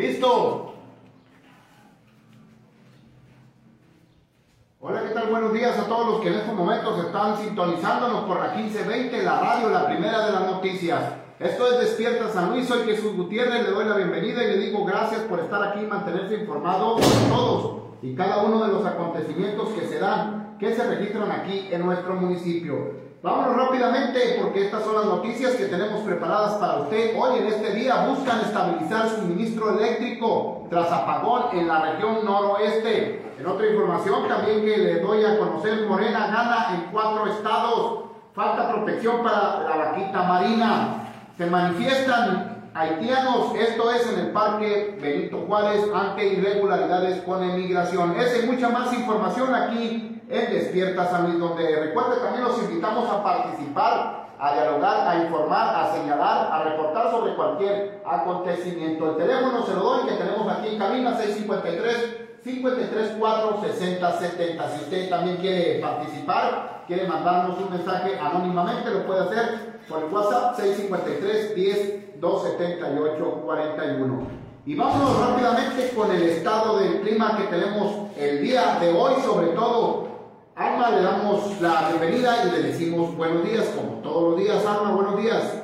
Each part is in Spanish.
Listo. Hola, ¿qué tal? Buenos días a todos los que en estos momentos están sintonizándonos por la 1520, la radio, la primera de las noticias. Esto es Despierta San Luis, soy Jesús Gutiérrez, le doy la bienvenida y le digo gracias por estar aquí y mantenerse informado de todos y cada uno de los acontecimientos que se dan, que se registran aquí en nuestro municipio. Vámonos rápidamente porque estas son las noticias que tenemos preparadas para usted. Hoy en este día buscan estabilizar suministro eléctrico tras apagón en la región noroeste. En otra información también que le doy a conocer, Morena gana en cuatro estados. Falta protección para la vaquita marina. Se manifiestan haitianos, esto es en el Parque Benito Juárez, ante irregularidades con emigración. Esa y mucha más información aquí en Despierta San Luis, donde recuerde también los invitamos a participar, a dialogar, a informar, a señalar, a reportar sobre cualquier acontecimiento. El teléfono se lo doy que tenemos aquí en cabina 653 534 6070. Si usted también quiere participar, quiere mandarnos un mensaje anónimamente, lo puede hacer por el WhatsApp 653 10 278 41. Y vámonos rápidamente con el estado del clima que tenemos el día de hoy, sobre todo Alma, le damos la bienvenida y le decimos buenos días, como todos los días. Alma, buenos días.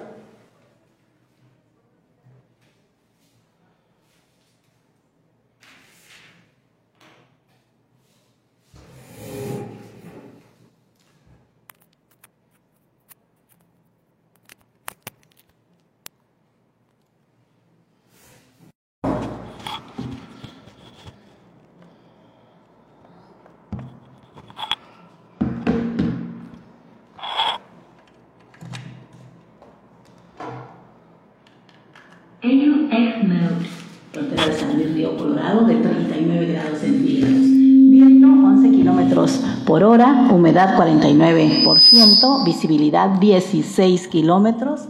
Frontera de San Luis Río Colorado, de 39 grados centígrados. Viento 11 kilómetros por hora, humedad 49%, visibilidad 16 kilómetros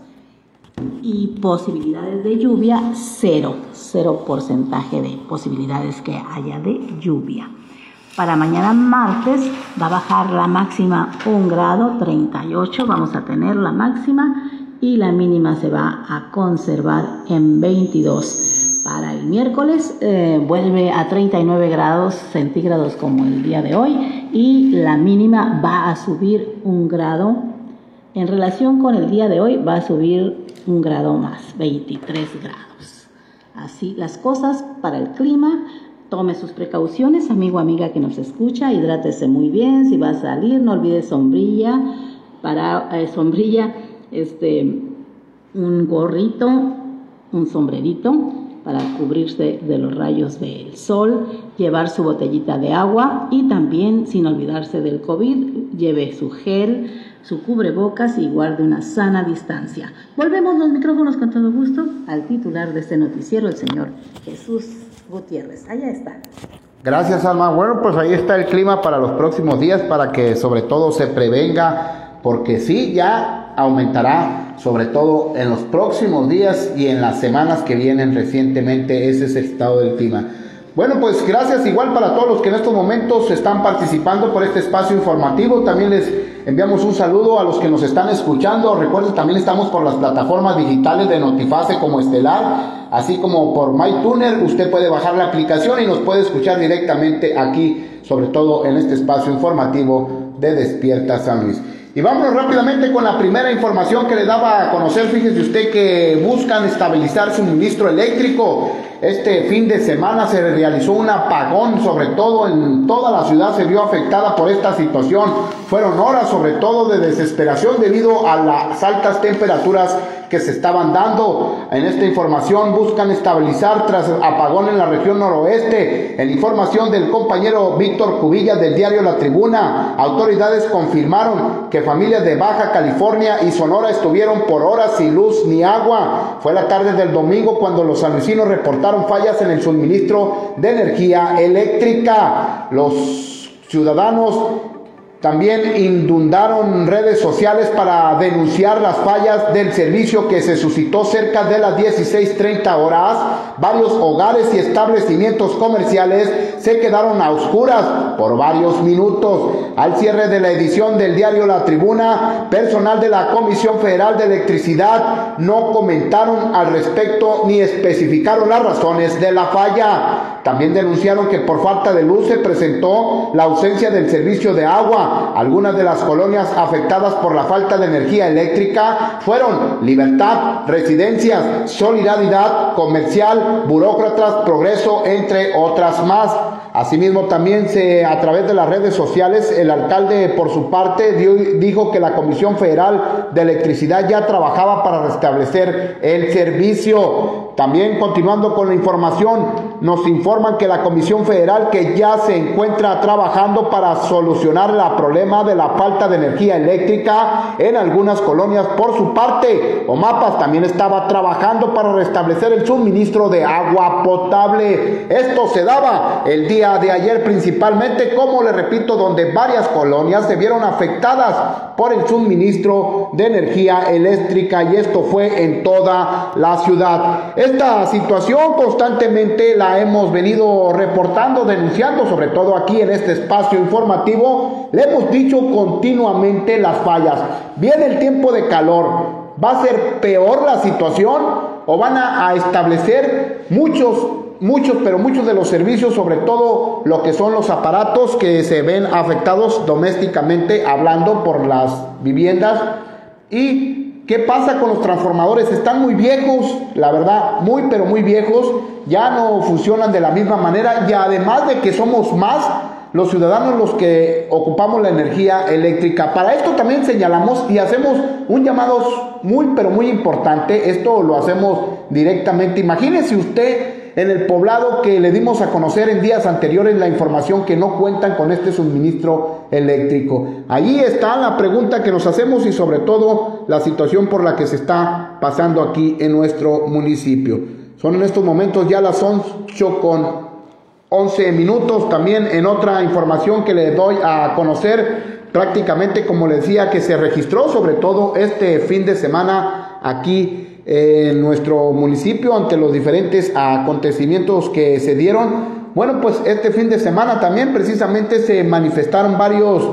y posibilidades de lluvia cero, cero porcentaje de posibilidades que haya de lluvia. Para mañana martes va a bajar la máxima 1 grado, 38, vamos a tener la máxima y la mínima se va a conservar en 22. Para el miércoles eh, vuelve a 39 grados centígrados como el día de hoy y la mínima va a subir un grado. En relación con el día de hoy va a subir un grado más, 23 grados. Así las cosas para el clima. Tome sus precauciones, amigo, amiga que nos escucha, hidrátese muy bien, si va a salir, no olvide sombrilla, para eh, sombrilla este, un gorrito, un sombrerito para cubrirse de los rayos del sol, llevar su botellita de agua y también, sin olvidarse del COVID, lleve su gel, su cubrebocas y guarde una sana distancia. Volvemos los micrófonos con todo gusto al titular de este noticiero, el señor Jesús Gutiérrez. Allá está. Gracias, Alma. Bueno, pues ahí está el clima para los próximos días para que sobre todo se prevenga, porque sí, ya aumentará, sobre todo en los próximos días y en las semanas que vienen recientemente. Ese es el estado del clima. Bueno, pues gracias igual para todos los que en estos momentos están participando por este espacio informativo. También les enviamos un saludo a los que nos están escuchando. Recuerden, también estamos por las plataformas digitales de Notifase como Estelar, así como por MyTuner. Usted puede bajar la aplicación y nos puede escuchar directamente aquí, sobre todo en este espacio informativo de Despierta San Luis. Y vámonos rápidamente con la primera información que le daba a conocer. Fíjese usted que buscan estabilizar suministro eléctrico. Este fin de semana se realizó un apagón, sobre todo en toda la ciudad se vio afectada por esta situación. Fueron horas sobre todo de desesperación debido a las altas temperaturas que se estaban dando. En esta información buscan estabilizar tras apagón en la región noroeste. En información del compañero Víctor Cubillas del diario La Tribuna, autoridades confirmaron que familias de Baja California y Sonora estuvieron por horas sin luz ni agua. Fue la tarde del domingo cuando los sanluisinos reportaron fallas en el suministro de energía eléctrica. Los ciudadanos también inundaron redes sociales para denunciar las fallas del servicio que se suscitó cerca de las 16.30 horas. Varios hogares y establecimientos comerciales se quedaron a oscuras por varios minutos. Al cierre de la edición del diario La Tribuna, personal de la Comisión Federal de Electricidad no comentaron al respecto ni especificaron las razones de la falla. También denunciaron que por falta de luz se presentó la ausencia del servicio de agua. Algunas de las colonias afectadas por la falta de energía eléctrica fueron Libertad, Residencias, Solidaridad, Comercial, Burócratas, Progreso, entre otras más. Asimismo, también se, a través de las redes sociales, el alcalde, por su parte, dijo que la Comisión Federal de Electricidad ya trabajaba para restablecer el servicio. También, continuando con la información, nos informan que la Comisión Federal que ya se encuentra trabajando para solucionar el problema de la falta de energía eléctrica en algunas colonias. Por su parte, Omapas también estaba trabajando para restablecer el suministro de agua potable. Esto se daba el día de ayer principalmente, como le repito, donde varias colonias se vieron afectadas por el suministro de energía eléctrica y esto fue en toda la ciudad. Esta situación constantemente la hemos venido reportando, denunciando, sobre todo aquí en este espacio informativo, le hemos dicho continuamente las fallas. Viene el tiempo de calor, va a ser peor la situación o van a, establecer muchos muchos, pero muchos de los servicios, sobre todo lo que son los aparatos que se ven afectados domésticamente, hablando por las viviendas. ¿Y qué pasa con los transformadores? Están muy viejos, la verdad, muy, pero muy viejos, ya no funcionan de la misma manera y además de que somos más, los ciudadanos los que ocupamos la energía eléctrica. Para esto también señalamos y hacemos un llamado muy, pero muy importante. Esto lo hacemos directamente. Imagínese usted en el poblado que le dimos a conocer en días anteriores la información que no cuentan con este suministro eléctrico. Allí está la pregunta que nos hacemos y sobre todo la situación por la que se está pasando aquí en nuestro municipio. Son en estos momentos ya las 8 con 11 minutos. También en otra información que le doy a conocer, prácticamente como le decía, que se registró sobre todo este fin de semana aquí en nuestro municipio ante los diferentes acontecimientos que se dieron. Bueno, pues este fin de semana también precisamente se manifestaron varios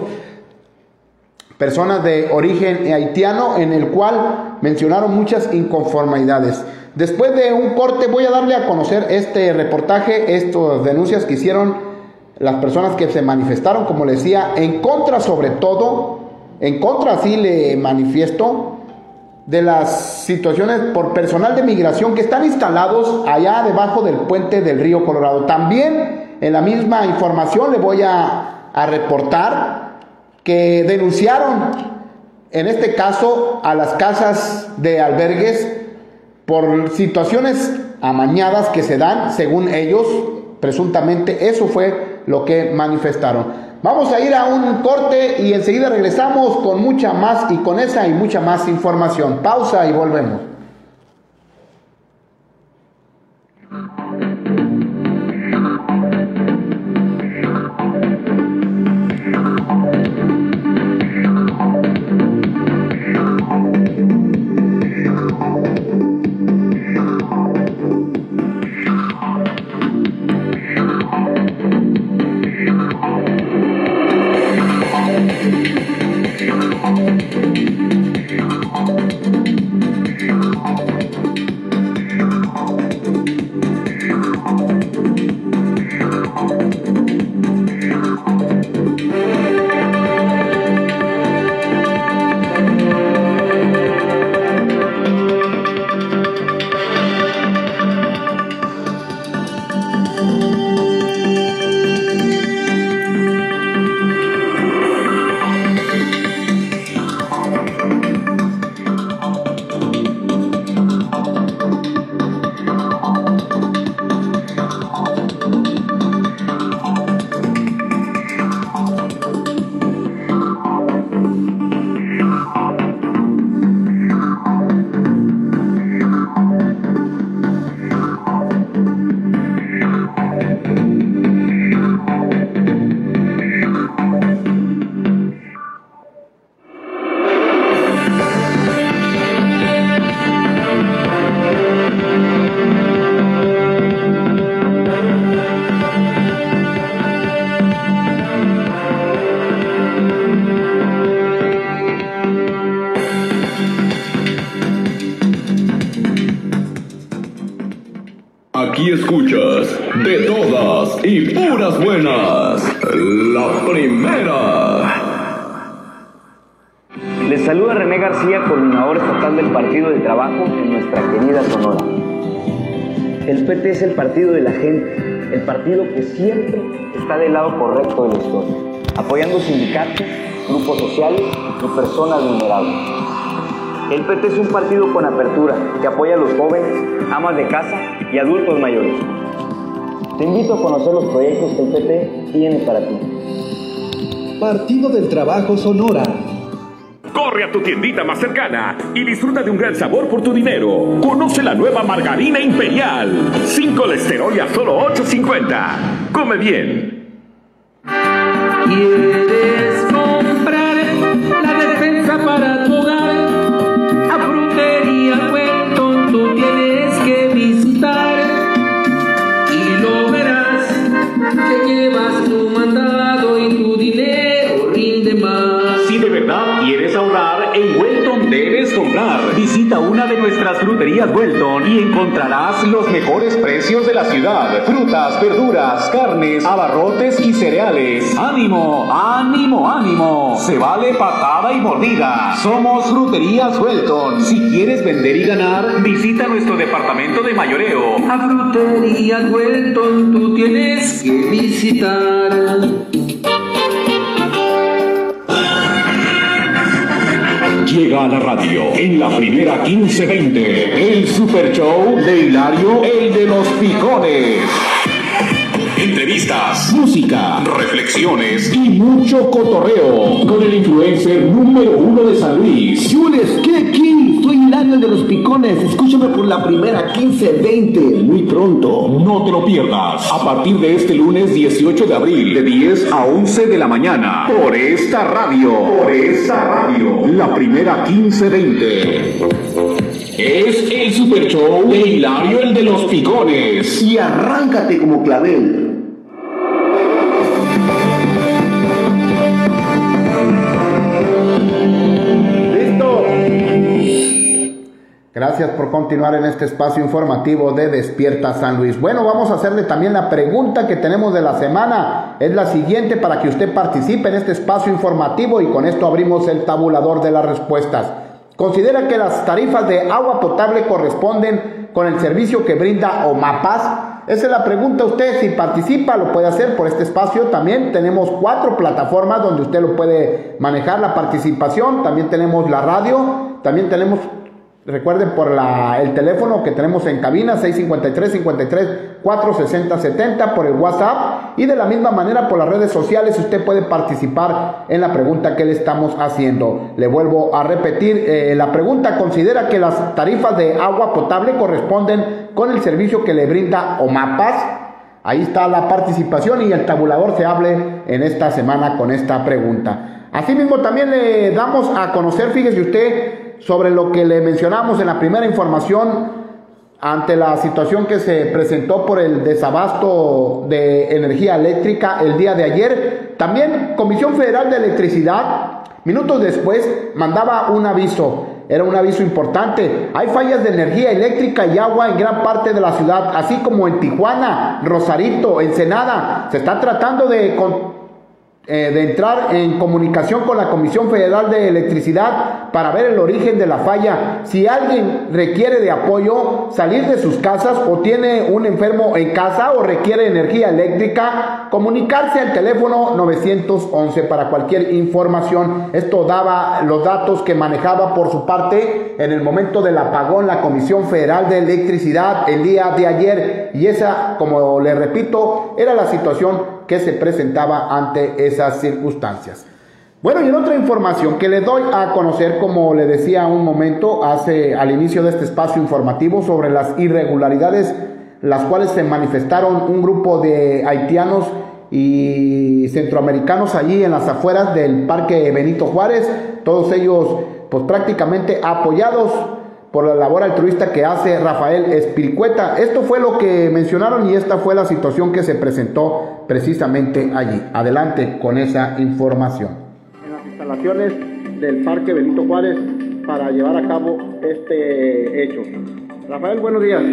personas de origen haitiano en el cual mencionaron muchas inconformidades. Después de un corte voy a darle a conocer este reportaje, estas denuncias que hicieron las personas que se manifestaron, como le decía, en contra sobre todo, en contra sí le manifiesto, de las situaciones por personal de migración que están instalados allá debajo del puente del río Colorado. También en la misma información le voy a, a reportar que denunciaron en este caso a las casas de albergues por situaciones amañadas que se dan, según ellos, presuntamente eso fue lo que manifestaron. Vamos a ir a un corte y enseguida regresamos con mucha más y con esa y mucha más información. Pausa y volvemos. Partido de la gente, el partido que siempre está del lado correcto de la historia, apoyando sindicatos, grupos sociales y personas vulnerables. El PT es un partido con apertura que apoya a los jóvenes, amas de casa y adultos mayores. Te invito a conocer los proyectos que el PT tiene para ti. Partido del Trabajo Sonora. Corre a tu tiendita más cercana y disfruta de un gran sabor por tu dinero. Conoce la nueva margarina imperial. Sin colesterol y a solo 8.50. Come bien. Nuestras fruterías Welton y encontrarás los mejores precios de la ciudad. Frutas, verduras, carnes, abarrotes y cereales. ¡Ánimo, ánimo, ánimo! Se vale patada y mordida. Somos Fruterías Welton. Si quieres vender y ganar, visita nuestro departamento de mayoreo. A Frutería Wellington tú tienes que visitar. Llega a la radio en la primera 1520, el super show de Hilario, el de los picones. Entrevistas, música, reflexiones y mucho cotorreo con el influencer número uno de San Luis. Jules, ¿qué de los Picones. Escúchame por la primera 15-20, muy pronto. No te lo pierdas. A partir de este lunes 18 de abril, de 10 a 11 de la mañana, por esta radio, por esta radio, la primera 1520. Es el super show de Hilario, el de los picones. Y arráncate como clavel. Gracias por continuar en este espacio informativo de Despierta San Luis. Bueno, vamos a hacerle también la pregunta que tenemos de la semana. Es la siguiente para que usted participe en este espacio informativo y con esto abrimos el tabulador de las respuestas. ¿Considera que las tarifas de agua potable corresponden con el servicio que brinda OMAPAS? Esa es la pregunta usted, si participa lo puede hacer por este espacio. También tenemos cuatro plataformas donde usted lo puede manejar la participación. También tenemos la radio, también tenemos Recuerden por la, el teléfono que tenemos en cabina 653 53 460 70 por el WhatsApp y de la misma manera por las redes sociales usted puede participar en la pregunta que le estamos haciendo. Le vuelvo a repetir eh, la pregunta considera que las tarifas de agua potable corresponden con el servicio que le brinda OMAPAS. Ahí está la participación y el tabulador se hable en esta semana con esta pregunta. Asimismo también le damos a conocer, fíjese usted, sobre lo que le mencionamos en la primera información ante la situación que se presentó por el desabasto de energía eléctrica el día de ayer. También Comisión Federal de Electricidad, minutos después, mandaba un aviso. Era un aviso importante. Hay fallas de energía eléctrica y agua en gran parte de la ciudad, así como en Tijuana, Rosarito, Ensenada. Se está tratando de eh, de entrar en comunicación con la Comisión Federal de Electricidad para ver el origen de la falla. Si alguien requiere de apoyo, salir de sus casas o tiene un enfermo en casa o requiere energía eléctrica, comunicarse al teléfono 911 para cualquier información. Esto daba los datos que manejaba por su parte en el momento del apagón la Comisión Federal de Electricidad el día de ayer. Y esa, como le repito, era la situación que se presentaba ante esas circunstancias. Bueno, y en otra información que le doy a conocer, como le decía un momento, hace al inicio de este espacio informativo sobre las irregularidades, las cuales se manifestaron un grupo de haitianos y centroamericanos allí en las afueras del Parque Benito Juárez, todos ellos pues prácticamente apoyados por la labor altruista que hace Rafael Espiricueta. Esto fue lo que mencionaron y esta fue la situación que se presentó precisamente allí. Adelante con esa información. En las instalaciones del Parque Benito Juárez para llevar a cabo este hecho. Rafael, buenos días.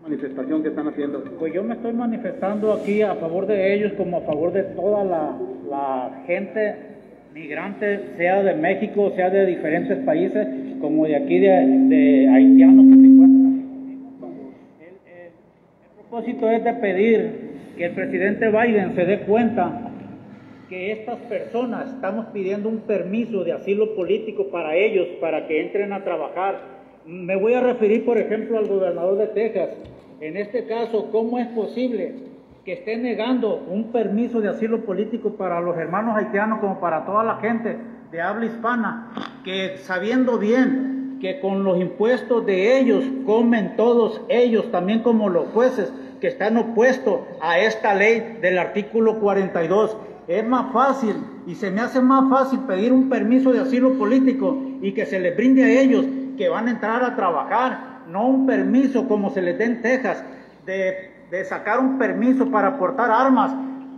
manifestación que están haciendo? Pues yo me estoy manifestando aquí a favor de ellos como a favor de toda la, la gente migrante, sea de México, sea de diferentes países, como de aquí de, haitianos que se encuentran. El, el- el propósito es de pedir que el presidente Biden se dé cuenta que estas personas estamos pidiendo un permiso de asilo político para ellos, para que entren a trabajar. Me voy a referir, por ejemplo, al gobernador de Texas. En este caso, ¿cómo es posible que esté negando un permiso de asilo político para los hermanos haitianos como para toda la gente de habla hispana, que sabiendo bien que con los impuestos de ellos comen todos ellos, también como los jueces que están opuestos a esta ley del artículo 42. Es más fácil y se me hace más fácil pedir un permiso de asilo político y que se les brinde a ellos que van a entrar a trabajar, no un permiso como se les da en Texas, de, de sacar un permiso para portar armas,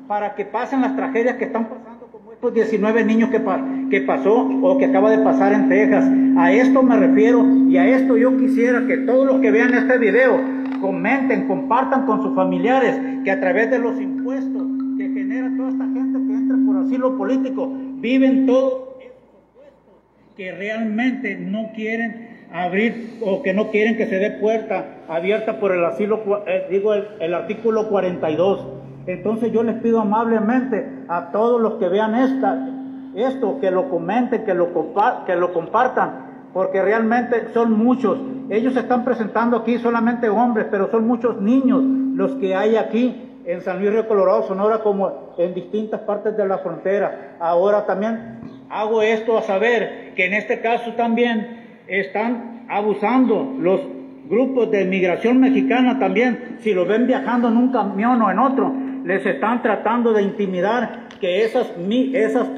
para que pasen las tragedias que están pasando como estos 19 niños que, pa- que pasó o que acaba de pasar en Texas. A esto me refiero y a esto yo quisiera que todos los que vean este video comenten, compartan con sus familiares que a través de los impuestos que genera toda esta gente que entra por asilo político, viven todos esos opuestos que realmente no quieren abrir o que no quieren que se dé puerta abierta por el asilo, eh, digo, el, artículo 42. Entonces yo les pido amablemente a todos los que vean esta, esto, que lo comenten, que lo, compa- que lo compartan, porque realmente son muchos. Ellos están presentando aquí solamente hombres, pero son muchos niños los que hay aquí en San Luis Río Colorado, Sonora, como en distintas partes de la frontera. Ahora también hago esto a saber que en este caso también están abusando los grupos de migración mexicana también, si lo ven viajando en un camión o en otro, les están tratando de intimidar que esas, esas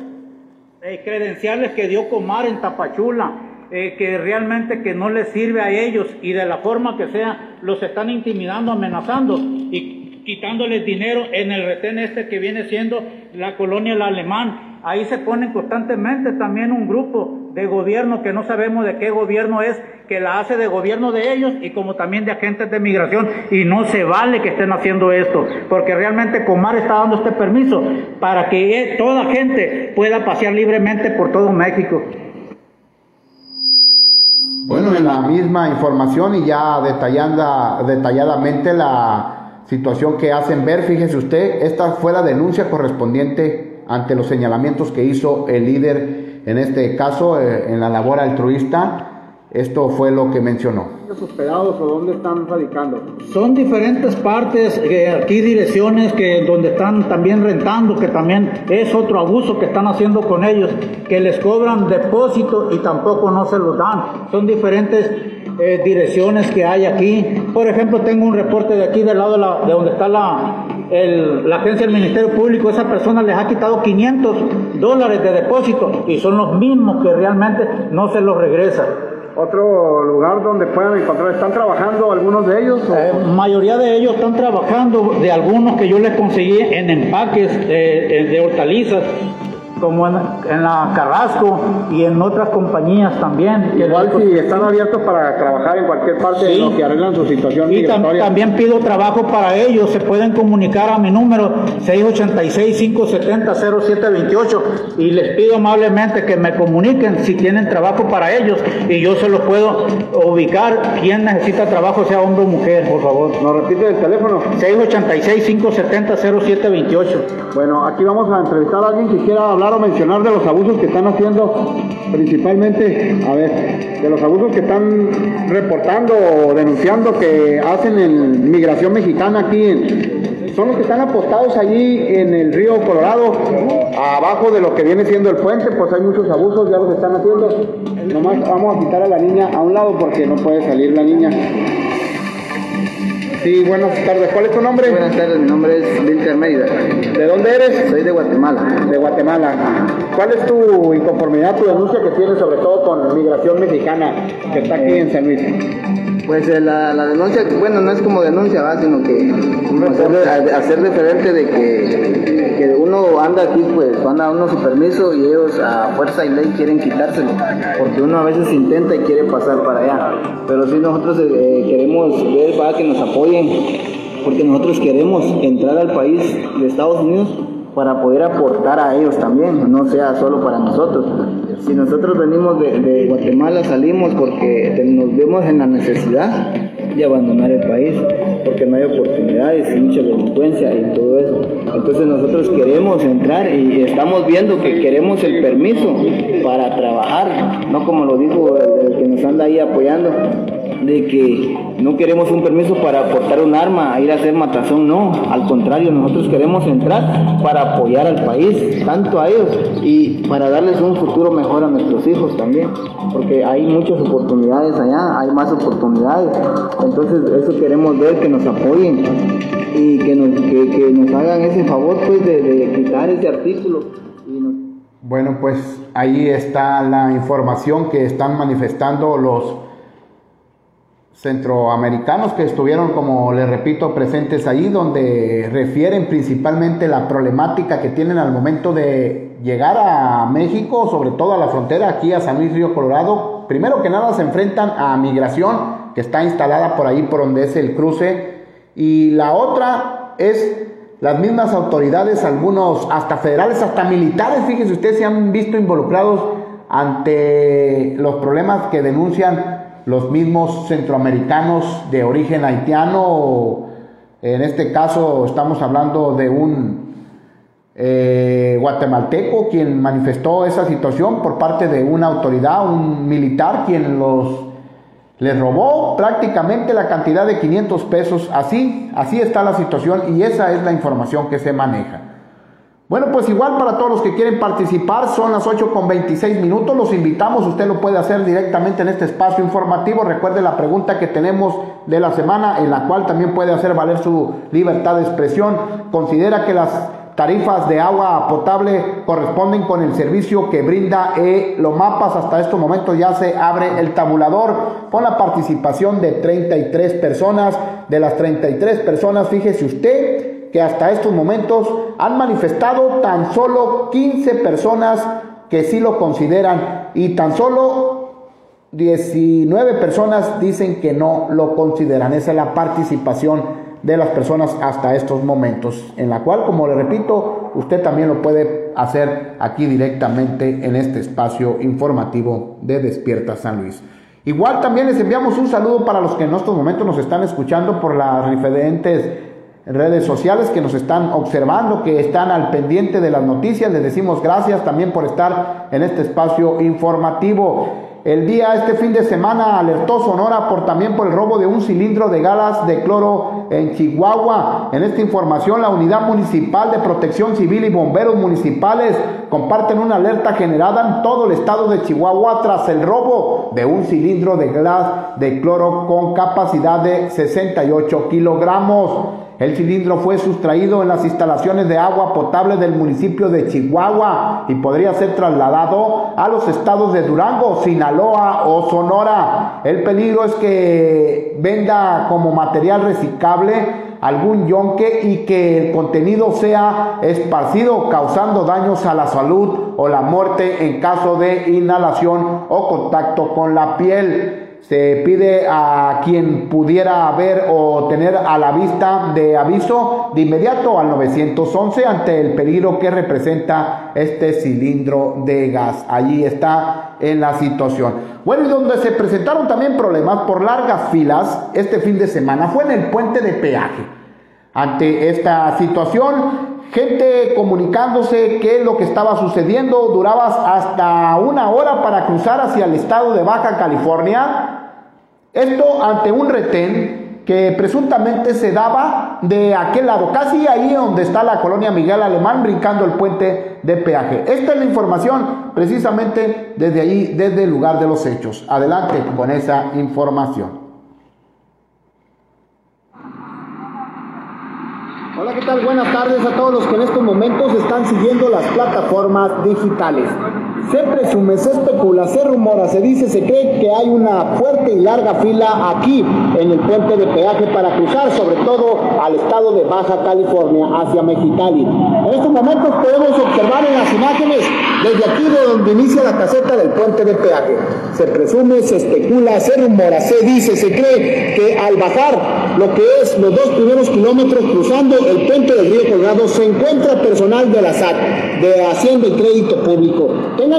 eh, credenciales que dio Comar en Tapachula, eh, que realmente que no les sirve a ellos y de la forma que sea, los están intimidando, amenazando y quitándoles dinero en el retén este que viene siendo la colonia El Alemán. Ahí se ponen constantemente también un grupo de gobierno que no sabemos de qué gobierno es, que la hace de gobierno de ellos y como también de agentes de migración. Y no se vale que estén haciendo esto, porque realmente Comar está dando este permiso para que eh, toda gente pueda pasear libremente por todo México. Bueno, en la misma información y ya detallando, detalladamente la situación que hacen ver, fíjese usted, esta fue la denuncia correspondiente ante los señalamientos que hizo el líder, en este caso, eh, en la labor altruista. Esto fue lo que mencionó. hospedados o dónde están radicando? Son diferentes partes, eh, aquí direcciones que donde están también rentando, que también es otro abuso que están haciendo con ellos, que les cobran depósito y tampoco no se los dan. Son diferentes eh, direcciones que hay aquí. Por ejemplo, tengo un reporte de aquí del lado de, la- de donde está la, el- la agencia del Ministerio Público. Esa persona les ha quitado 500 dólares de depósito y son los mismos que realmente no se los regresa. ¿Otro lugar donde puedan encontrar? ¿Están trabajando algunos de ellos? o- Eh, mayoría de ellos están trabajando, de algunos que yo les conseguí en empaques eh, eh, de hortalizas, como en, en la Carrasco y en otras compañías también. Igual si están abiertos para trabajar en cualquier parte Sí. en lo que arreglan su situación Y tam- también pido trabajo para ellos. Se pueden comunicar a mi número 686-570-0728 y les pido amablemente que me comuniquen si tienen trabajo para ellos y yo se los puedo ubicar. Quien necesita trabajo, sea hombre o mujer, por favor. ¿Nos repite el teléfono? 686-570-0728. Bueno, aquí vamos a entrevistar a alguien que quiera hablar o mencionar de los abusos que están haciendo, principalmente, a ver, de los abusos que están reportando o denunciando que hacen en migración mexicana aquí son los que están apostados allí en el río Colorado, abajo de lo que viene siendo el puente, pues hay muchos abusos, ya los están haciendo. Nomás vamos a quitar a la niña a un lado porque no puede salir la niña. Sí, buenas tardes. ¿Cuál es tu nombre? Buenas tardes, mi nombre es Vilter Mérida. ¿De dónde eres? Soy de Guatemala. De Guatemala. ¿Cuál es tu inconformidad, tu denuncia que tienes sobre todo con migración mexicana que está aquí en San Luis? Pues eh, la, la denuncia, bueno, no es como denuncia, ¿va? sino que hacer, referente de que, que uno anda aquí, pues anda uno sin permiso y ellos a fuerza y ley quieren quitárselo, porque uno a veces intenta y quiere pasar para allá. Pero si nosotros eh, queremos ver para que nos apoyen, porque nosotros queremos entrar al país de Estados Unidos para poder aportar a ellos también, no sea solo para nosotros. Si nosotros venimos de, Guatemala, salimos porque nos vemos en la necesidad de abandonar el país, porque no hay oportunidades, mucha delincuencia y todo eso. Entonces nosotros queremos entrar y estamos viendo que queremos el permiso para trabajar, no como lo dijo el que nos anda ahí apoyando, de que no queremos un permiso para aportar un arma, ir a hacer matazón, no, al contrario, nosotros queremos entrar para apoyar al país, tanto a ellos y para darles un futuro mejor a nuestros hijos también, porque hay muchas oportunidades allá, hay más oportunidades, entonces eso queremos ver, que nos apoyen y que nos, que, nos hagan ese favor pues de, de quitar ese artículo. Bueno, pues ahí está la información que están manifestando los centroamericanos que estuvieron, como les repito, presentes ahí, donde refieren principalmente la problemática que tienen al momento de llegar a México, sobre todo a la frontera aquí a San Luis Río Colorado. Primero que nada se enfrentan a migración, que está instalada por ahí por donde es el cruce, y la otra es las mismas autoridades, algunos hasta federales, hasta militares, fíjense ustedes, se han visto involucrados ante los problemas que denuncian los mismos centroamericanos de origen haitiano, en este caso estamos hablando de un eh, guatemalteco quien manifestó esa situación por parte de una autoridad, un militar quien los les robó prácticamente la cantidad de 500 pesos. Así, así está la situación y esa es la información que se maneja. Bueno, pues igual para todos los que quieren participar, son las 8 con 26 minutos, los invitamos, usted lo puede hacer directamente en este espacio informativo, recuerde la pregunta que tenemos de la semana, en la cual también puede hacer valer su libertad de expresión, considera que las tarifas de agua potable corresponden con el servicio que brinda e los mapas, hasta estos momentos ya se abre el tabulador con la participación de 33 personas, de las 33 personas, fíjese usted, que hasta estos momentos han manifestado tan solo 15 personas que sí lo consideran y tan solo 19 personas dicen que no lo consideran. Esa es la participación de las personas hasta estos momentos, en la cual, como le repito, usted también lo puede hacer aquí directamente en este espacio informativo de Despierta San Luis. Igual también les enviamos un saludo para los que en estos momentos nos están escuchando por las diferentes redes sociales que nos están observando, que están al pendiente de las noticias. Les decimos gracias también por estar en este espacio informativo. El día, este fin de semana, alertó Sonora por también por el robo de un cilindro de galas de cloro en Chihuahua. En esta información, la Unidad Municipal de Protección Civil y bomberos municipales comparten una alerta generada en todo el estado de Chihuahua tras el robo de un cilindro de gas de cloro con capacidad de 68 kilogramos. El cilindro fue sustraído en las instalaciones de agua potable del municipio de Chihuahua y podría ser trasladado a los estados de Durango, Sinaloa o Sonora. El peligro es que venda como material reciclable algún yonque y que el contenido sea esparcido causando daños a la salud o la muerte en caso de inhalación o contacto con la piel se pide a quien pudiera ver o tener a la vista de aviso de inmediato al 911 ante el peligro que representa este cilindro de gas. Allí está en la situación. Bueno, y donde se presentaron también problemas por largas filas este fin de semana fue en el puente de peaje. Ante esta situación, gente comunicándose qué es lo que estaba sucediendo, durabas hasta una hora para cruzar hacia el estado de Baja California. Esto ante un retén que presuntamente se daba de aquel lado, casi ahí donde está la colonia Miguel Alemán, brincando el puente de peaje. Esta es la información precisamente desde allí, desde el lugar de los hechos. Adelante con esa información. Hola, ¿qué tal? Buenas tardes a todos los que en estos momentos están siguiendo las plataformas digitales. Se presume, se especula, se rumora, se dice, se cree que hay una fuerte y larga fila aquí en el puente de peaje para cruzar, sobre todo al estado de Baja California hacia Mexicali. En estos momentos podemos observar en las imágenes desde aquí de donde inicia la caseta del puente de peaje. Se presume, se especula, se rumora, se dice, se cree que al bajar lo que es los dos primeros kilómetros cruzando el puente del río Colorado se encuentra personal de la SAT, de Hacienda y Crédito Público.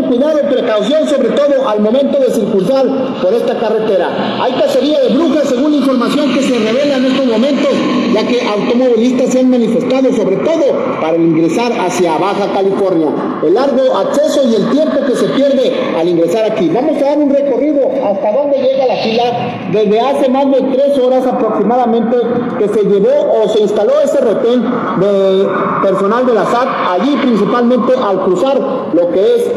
Cuidado y precaución sobre todo al momento de circular por esta carretera. Hay cacería de brujas según la información que se revela en estos momentos, ya que automovilistas se han manifestado sobre todo para ingresar hacia Baja California. El largo acceso y el tiempo que se pierde al ingresar aquí. Vamos a dar un recorrido hasta dónde llega la fila desde hace más de tres horas aproximadamente que se llevó o se instaló ese retén de personal de la SAT allí principalmente al cruzar lo que es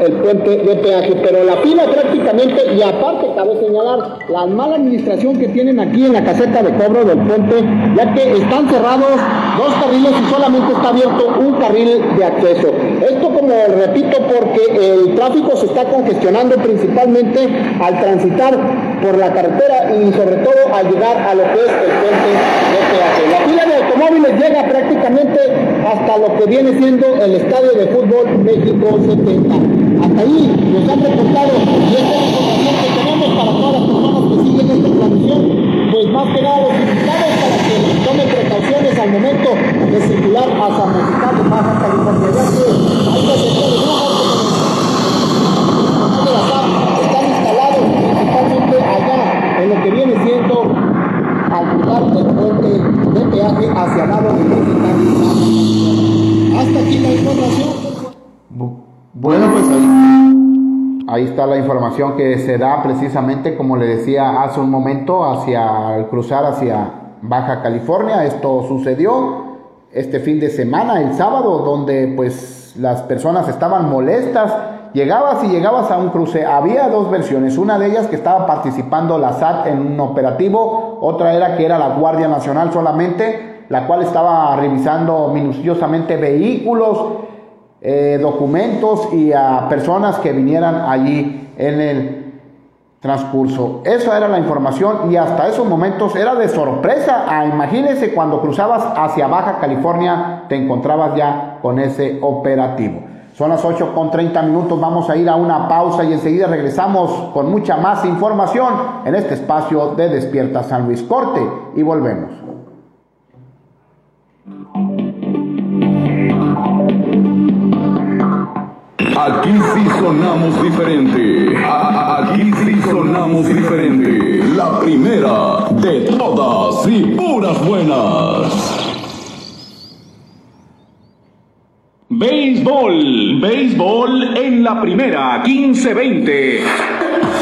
el puente de peaje, pero la fila prácticamente, y aparte cabe señalar la mala administración que tienen aquí en la caseta de cobro del puente, ya que están cerrados dos carriles y solamente está abierto un carril de acceso. Esto como repito porque el tráfico se está congestionando principalmente al transitar por la carretera y sobre todo al llegar a lo que es el puente de peaje. Automóviles llega prácticamente hasta lo que viene siendo el estadio de fútbol México 70. Hasta ahí nos han reportado y esta información que tenemos para todas las personas que siguen esta transmisión, pues más que nada los invitados para que tomen precauciones al momento de circular hacia Mexicali, Baja California, ya que hay que de de la SAP están instalados principalmente allá en lo que viene siendo puente de peaje hacia lado de. Hasta aquí la información. Bueno, pues ahí, está la información que se da precisamente, como le decía hace un momento, hacia cruzar hacia Baja California. Esto sucedió este fin de semana, el sábado, donde pues las personas estaban molestas. Llegabas y llegabas a un cruce. Había dos versiones. Una de ellas que estaba participando la SAT en un operativo. Otra era que era la Guardia Nacional solamente, la cual estaba revisando minuciosamente vehículos, eh, documentos y a personas que vinieran allí en el transcurso. Esa era la información y hasta esos momentos era de sorpresa. Ah, imagínense cuando cruzabas hacia Baja California te encontrabas ya con ese operativo. Son las 8 con 30 minutos, vamos a ir a una pausa y enseguida regresamos con mucha más información en este espacio de Despierta San Luis Corte y volvemos. Aquí sí sonamos diferente. Aquí sí sonamos diferente. La primera de todas y puras buenas. Béisbol, béisbol en la primera, 15-20.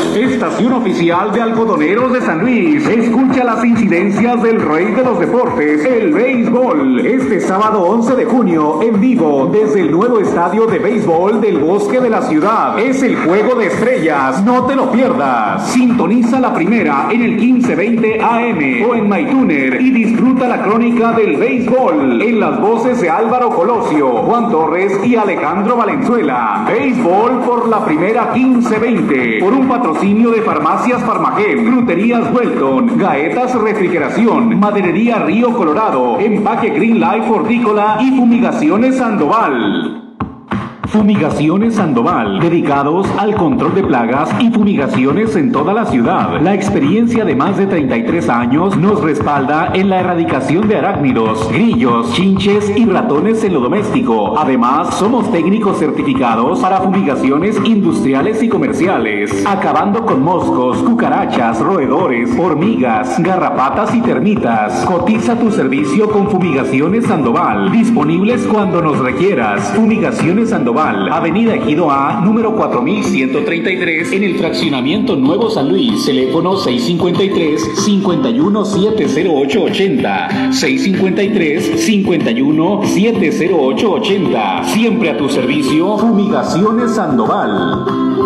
Estación oficial de algodoneros de San Luis. Escucha las incidencias del rey de los deportes, el béisbol. Este sábado 11 de junio, en vivo, desde el nuevo estadio de béisbol del bosque de la ciudad. Es el juego de estrellas, no te lo pierdas. Sintoniza la primera en el 1520 AM o en MyTuner y disfruta la crónica del béisbol en las voces de Álvaro Colosio, Juan Torres y Alejandro Valenzuela. Béisbol por la primera 1520 por un patrocinio de Farmacias Farmagem, Fruterías Welton, Gaetas Refrigeración, Maderería Río Colorado, Empaque Green Life Hortícola y Fumigaciones Sandoval. Fumigaciones Sandoval, dedicados al control de plagas y fumigaciones en toda la ciudad. La experiencia de más de 33 años nos respalda en la erradicación de arácnidos, grillos, chinches y ratones en lo doméstico. Además, somos técnicos certificados para fumigaciones industriales y comerciales, acabando con moscos, cucarachas, roedores, hormigas, garrapatas y termitas. Cotiza tu servicio con Fumigaciones Sandoval, disponibles cuando nos requieras. Fumigaciones Sandoval, Avenida Ejido A, número 4133, en el fraccionamiento Nuevo San Luis, teléfono 653-51-70880, 653-51-70880. Siempre a tu servicio, Fumigaciones Sandoval.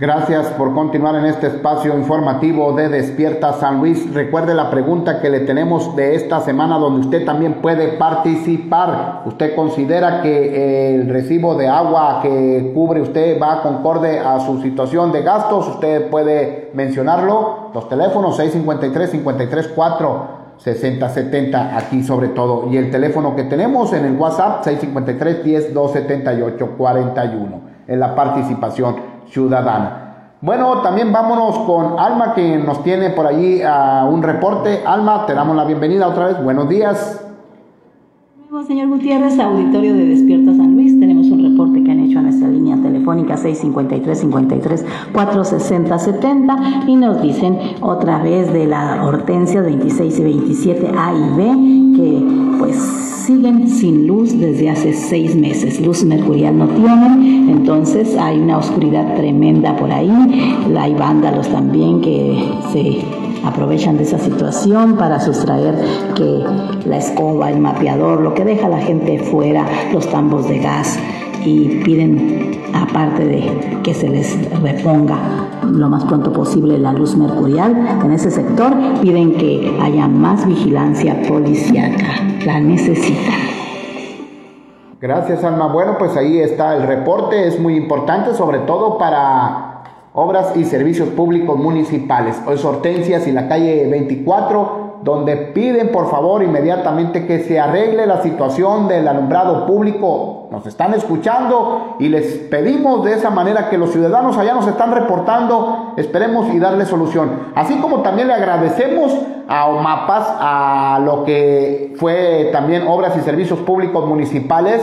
Gracias por continuar en este espacio informativo de Despierta San Luis. Recuerde la pregunta que le tenemos de esta semana donde usted también puede participar. ¿Usted considera que el recibo de agua que cubre usted va concorde a su situación de gastos? Usted puede mencionarlo. Los teléfonos 653 534 6070 aquí sobre todo y el teléfono que tenemos en el WhatsApp 653 10 278 41 en la participación ciudadana. Bueno, también vámonos con Alma que nos tiene por allí a un reporte. Alma, te damos la bienvenida otra vez. Buenos días. Señor Gutiérrez, auditorio de Despierta San Luis, tenemos un reporte que han hecho a nuestra línea telefónica 653-53-460-70 y nos dicen otra vez de la Hortensia 26 y 27 A y B que pues siguen sin luz desde hace seis meses. Luz mercurial no tienen, entonces hay una oscuridad tremenda por ahí. Hay vándalos también que se aprovechan de esa situación para sustraer que la escoba, el mapeador, lo que deja la gente fuera, los tambos de gas y piden, aparte de que se les reponga lo más pronto posible la luz mercurial en ese sector, piden que haya más vigilancia policíaca. La necesitan. Gracias, Alma. Bueno, pues ahí está el reporte. Es muy importante, sobre todo para obras y servicios públicos municipales. Hoy Hortensias y la calle 24 donde piden por favor inmediatamente que se arregle la situación del alumbrado público. Nos están escuchando y les pedimos de esa manera que los ciudadanos allá nos están reportando, esperemos y darle solución. Así como también le agradecemos a OMAPAS, a lo que fue también obras y servicios públicos municipales.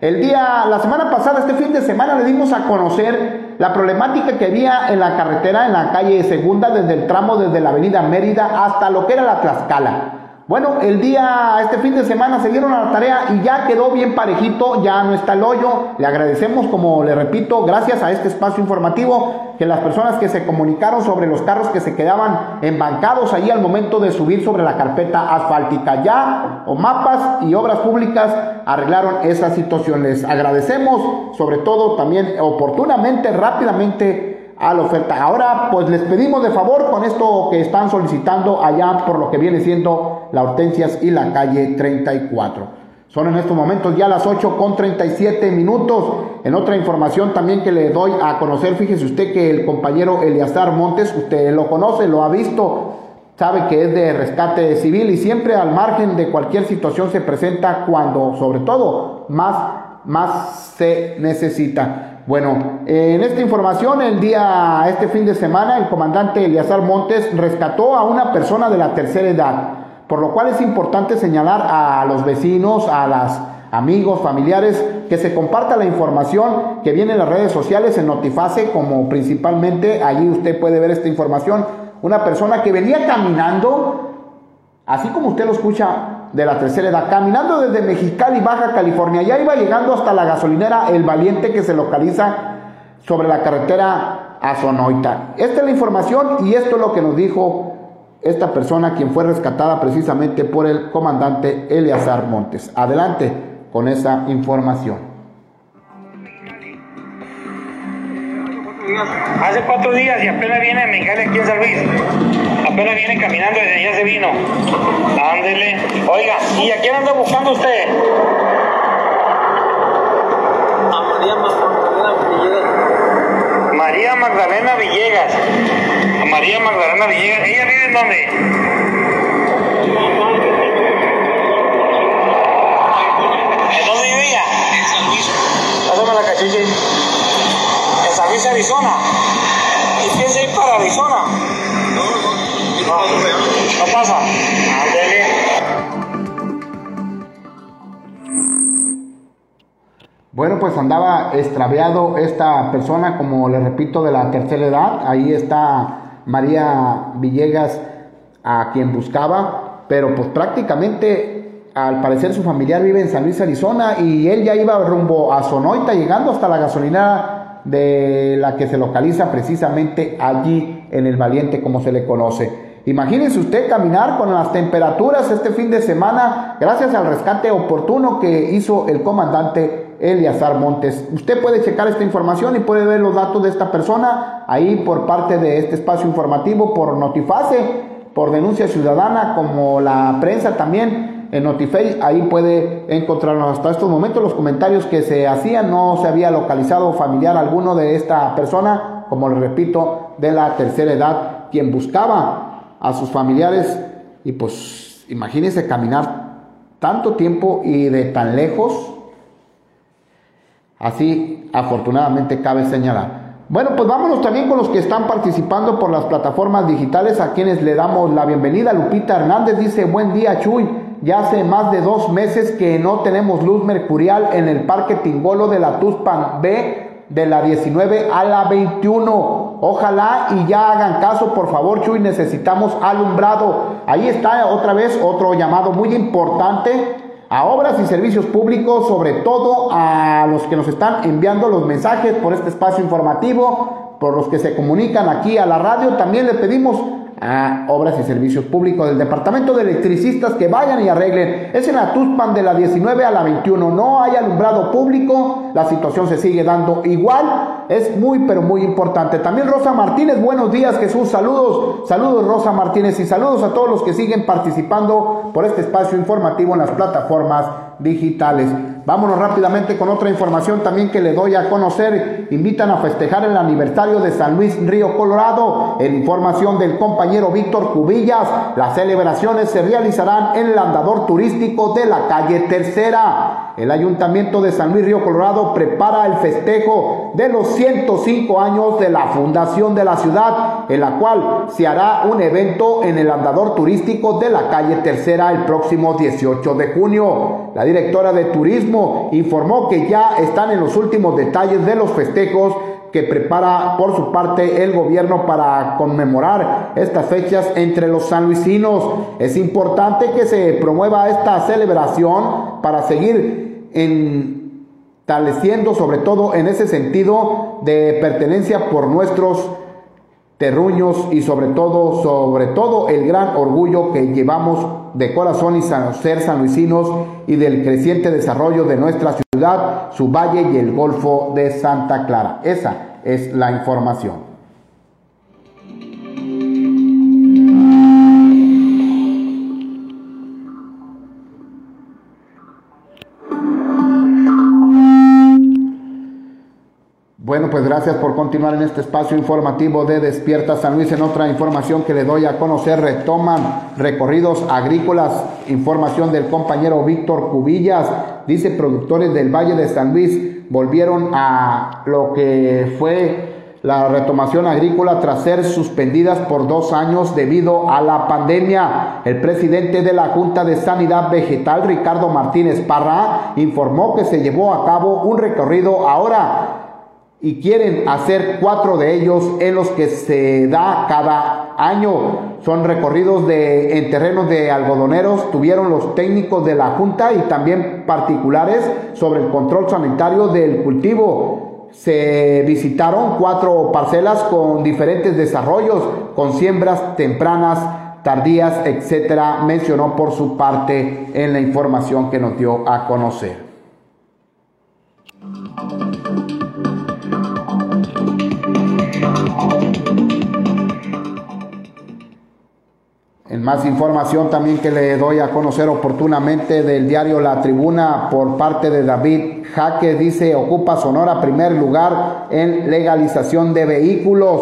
El día, la semana pasada, este fin de semana, le dimos a conocer la problemática que había en la carretera, en la calle Segunda, desde el tramo desde la avenida Mérida hasta lo que era la Tlaxcala. Bueno, el día, este fin de semana se dieron a la tarea y ya quedó bien parejito, ya no está el hoyo. Le agradecemos, como le repito, gracias a este espacio informativo, que las personas que se comunicaron sobre los carros que se quedaban embancados ahí al momento de subir sobre la carpeta asfáltica, ya o mapas y obras públicas arreglaron esa situación. Les agradecemos, sobre todo también oportunamente, rápidamente a la oferta. Ahora pues les pedimos de favor con esto que están solicitando allá por lo que viene siendo la Hortensias y la calle 34. Son en estos momentos ya las 8 con 37 minutos. En otra información también que le doy a conocer, fíjese usted que el compañero Eliazar Montes, usted lo conoce, lo ha visto, sabe que es de rescate civil y siempre al margen de cualquier situación se presenta cuando, sobre todo, más, más se necesita. Bueno, en esta información, el día, este fin de semana, el comandante Eliazar Montes rescató a una persona de la tercera edad, por lo cual es importante señalar a los vecinos, a los amigos, familiares, que se comparta la información que viene en las redes sociales, en Notifase, como principalmente allí usted puede ver esta información. Una persona que venía caminando, así como usted lo escucha, de la tercera edad, caminando desde Mexicali, Baja California, ya iba llegando hasta la gasolinera El Valiente que se localiza sobre la carretera a Sonoita. Esta es la información y esto es lo que nos dijo esta persona, quien fue rescatada precisamente por el comandante Eleazar Montes. Adelante con esa información. Hace cuatro días y apenas viene a Mexicali aquí en San Luis. Apenas viene caminando y ya se vino. Ándele. Oiga, ¿y a quién anda buscando usted? A María Magdalena Villegas. María Magdalena Villegas. A María Magdalena Villegas. ¿Ella vive en dónde? ¿En dónde vive ella? En San Luis. Pásame la cachucha. Arizona. ¿Y ir para Arizona? No, no, no. ¿No pasa? Bueno, pues andaba extraviado esta persona, como le repito, de la tercera edad. Ahí está María Villegas, a quien buscaba, pero pues prácticamente, al parecer, su familiar vive en San Luis, Arizona, y él ya iba rumbo a Sonoita, llegando hasta la gasolinera de la que se localiza precisamente allí en el Valiente como se le conoce. Imagínense usted caminar con las temperaturas este fin de semana gracias al rescate oportuno que hizo el comandante Eliazar Montes. Usted puede checar esta información y puede ver los datos de esta persona ahí por parte de este espacio informativo, por Notifase, por denuncia ciudadana, como la prensa también en Notiface, ahí puede encontrarnos hasta estos momentos los comentarios que se hacían, no se había localizado familiar alguno de esta persona, como le repito, de la tercera edad, quien buscaba a sus familiares y pues imagínense caminar tanto tiempo y de tan lejos Así, afortunadamente, cabe señalar. Bueno, pues vámonos también con los que están participando por las plataformas digitales, a quienes le damos la bienvenida. Lupita Hernández dice, buen día Chuy, ya hace más de dos meses que no tenemos luz mercurial en el Parque Tingolo de la Tuspan B de la 19 a la 21. Ojalá y ya hagan caso, por favor, Chuy, necesitamos alumbrado. Ahí está otra vez otro llamado muy importante a obras y servicios públicos, sobre todo a los que nos están enviando los mensajes por este espacio informativo, por los que se comunican aquí a la radio. También le pedimos a Obras y Servicios Públicos del Departamento de Electricistas que vayan y arreglen. Es en la Tuspan de la 19 a la 21. No hay alumbrado público. La situación se sigue dando igual. Es muy, pero muy importante. También Rosa Martínez, buenos días Jesús. Saludos, saludos Rosa Martínez y saludos a todos los que siguen participando por este espacio informativo en las plataformas digitales. Vámonos rápidamente con otra información también que le doy a conocer. Invitan a festejar el aniversario de San Luis Río Colorado. En información del compañero Víctor Cubillas, las celebraciones se realizarán en el andador turístico de la calle Tercera. El Ayuntamiento de San Luis Río Colorado prepara el festejo de los 105 años de la fundación de la ciudad, en la cual se hará un evento en el andador turístico de la calle Tercera el próximo 18 de junio. La directora de turismo informó que ya están en los últimos detalles de los festejos que prepara por su parte el gobierno para conmemorar estas fechas entre los sanluisinos. Es importante que se promueva esta celebración para seguir estableciendo sobre todo en ese sentido de pertenencia por nuestros terruños y sobre todo, sobre todo el gran orgullo que llevamos de corazón y ser sanluisinos y del creciente desarrollo de nuestra ciudad, su valle y el Golfo de Santa Clara. Esa es la información. Pues gracias por continuar en este espacio informativo de Despierta San Luis. En otra información que le doy a conocer, retoman recorridos agrícolas. Información del compañero Víctor Cubillas. Dice, productores del Valle de San Luis volvieron a lo que fue la retomación agrícola tras ser suspendidas por dos años debido a la pandemia. El presidente de la Junta de Sanidad Vegetal, Ricardo Martínez Parra, informó que se llevó a cabo un recorrido ahora y quieren hacer cuatro de ellos en los que se da cada año. Son recorridos de, en terrenos de algodoneros, tuvieron los técnicos de la Junta y también particulares sobre el control sanitario del cultivo. Se visitaron cuatro parcelas con diferentes desarrollos, con siembras tempranas, tardías, etcétera, mencionó por su parte en la información que nos dio a conocer. En más información también que le doy a conocer oportunamente del diario La Tribuna por parte de David Jaque, dice, ocupa Sonora primer lugar en legalización de vehículos.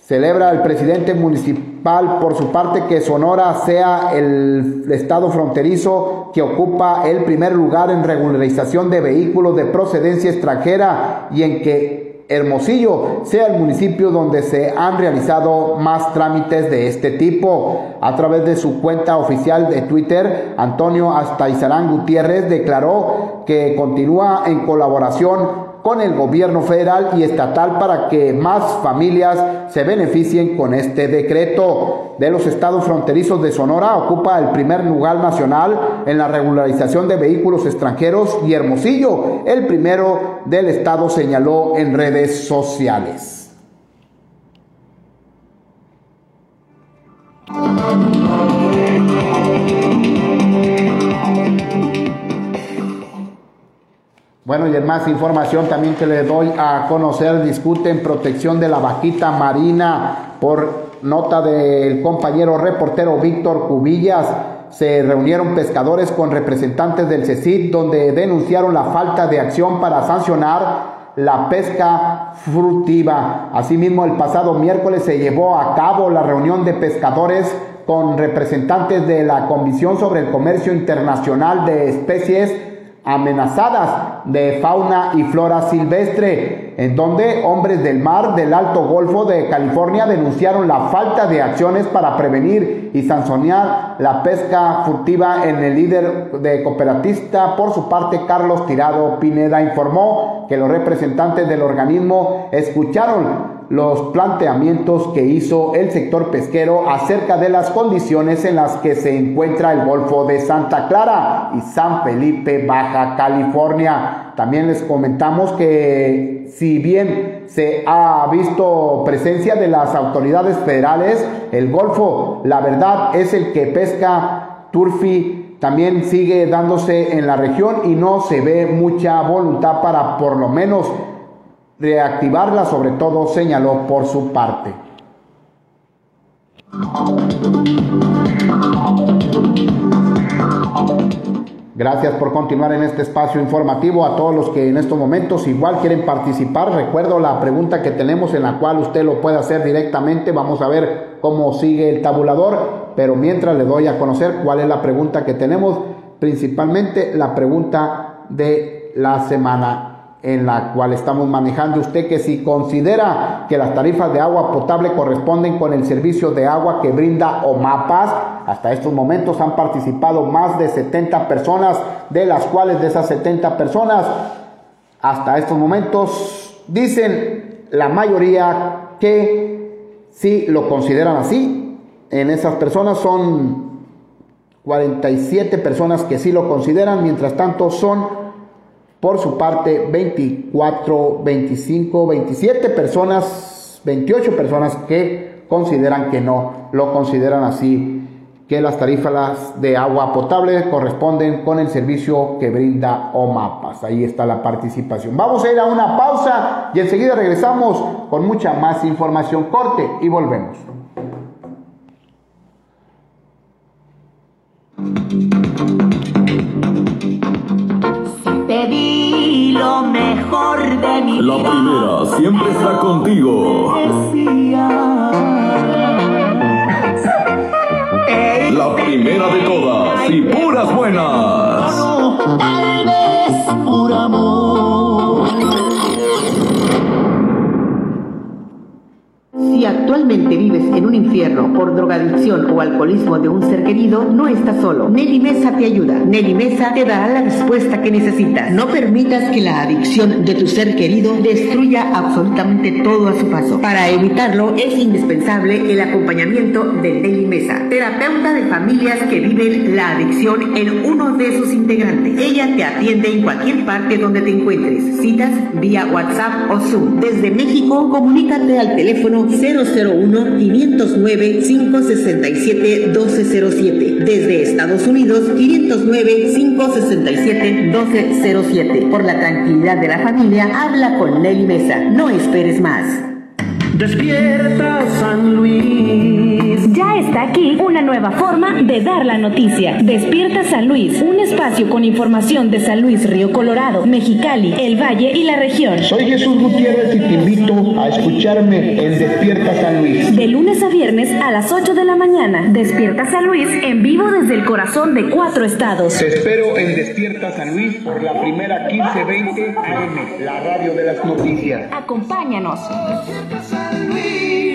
Celebra el presidente municipal por su parte que Sonora sea el estado fronterizo que ocupa el primer lugar en regularización de vehículos de procedencia extranjera y en que Hermosillo sea el municipio donde se han realizado más trámites de este tipo. A través de su cuenta oficial de Twitter, Antonio Astaizarán Gutiérrez declaró que continúa en colaboración con el gobierno federal y estatal para que más familias se beneficien con este decreto. De los estados fronterizos de Sonora ocupa el primer lugar nacional en la regularización de vehículos extranjeros y Hermosillo, el primero del estado, señaló en redes sociales. Bueno, y en más información también que le doy a conocer, discuten protección de la vaquita marina por nota del compañero reportero Víctor Cubillas. Se reunieron pescadores con representantes del CECIT donde denunciaron la falta de acción para sancionar la pesca furtiva. Asimismo, el pasado miércoles se llevó a cabo la reunión de pescadores con representantes de la Comisión sobre el Comercio Internacional de Especies amenazadas de fauna y flora silvestre, en donde hombres del mar del Alto Golfo de California denunciaron la falta de acciones para prevenir y sancionar la pesca furtiva en el líder de cooperatista. Por su parte, Carlos Tirado Pineda informó que los representantes del organismo escucharon los planteamientos que hizo el sector pesquero acerca de las condiciones en las que se encuentra el Golfo de Santa Clara y San Felipe, Baja California. También les comentamos que si bien se ha visto presencia de las autoridades federales, el Golfo, la verdad, es el que pesca turfi también sigue dándose en la región y no se ve mucha voluntad para por lo menos reactivarla, sobre todo señaló por su parte. Gracias por continuar en este espacio informativo. A todos los que en estos momentos igual quieren participar, recuerdo la pregunta que tenemos en la cual usted lo puede hacer directamente. Vamos a ver cómo sigue el tabulador, pero mientras le doy a conocer cuál es la pregunta que tenemos, principalmente la pregunta de la semana en la cual estamos manejando. Usted que si considera que las tarifas de agua potable corresponden con el servicio de agua que brinda OMAPAS, hasta estos momentos han participado más de 70 personas, de las cuales de esas 70 personas, hasta estos momentos dicen la mayoría que si lo consideran así, en esas personas son 47 personas que sí lo consideran, mientras tanto son por su parte, 24, 25, 27 personas, 28 personas que consideran que no, lo consideran así, que las tarifas de agua potable corresponden con el servicio que brinda OMAPAS. Ahí está la participación. Vamos a ir a una pausa y enseguida regresamos con mucha más información. Corte y volvemos. La primera siempre está contigo. La primera de todas y puras buenas. Tal vez por amor. Actualmente vives en un infierno por drogadicción o alcoholismo de un ser querido, no estás solo. Nelly Mesa te ayuda. Nelly Mesa te dará la respuesta que necesitas. No permitas que la adicción de tu ser querido destruya absolutamente todo a su paso. Para evitarlo es indispensable el acompañamiento de Nelly Mesa, terapeuta de familias que viven la adicción en uno de sus integrantes. Ella te atiende en cualquier parte donde te encuentres. Citas vía WhatsApp o Zoom. Desde México, comunícate al teléfono 001-509-567-1207. Desde Estados Unidos, 509-567-1207. Por la tranquilidad de la familia, habla con Nelly Mesa. No esperes más. Despierta San Luis. Ya está aquí una nueva forma de dar la noticia. Despierta San Luis, un espacio con información de San Luis, Río Colorado, Mexicali, el Valle y la región. Soy Jesús Gutiérrez y te invito a escucharme en Despierta San Luis. De lunes a viernes a las 8 de la mañana. Despierta San Luis en vivo desde el corazón de cuatro estados. Te espero en Despierta San Luis por la primera 1520 AM, la radio de las noticias. Acompáñanos. we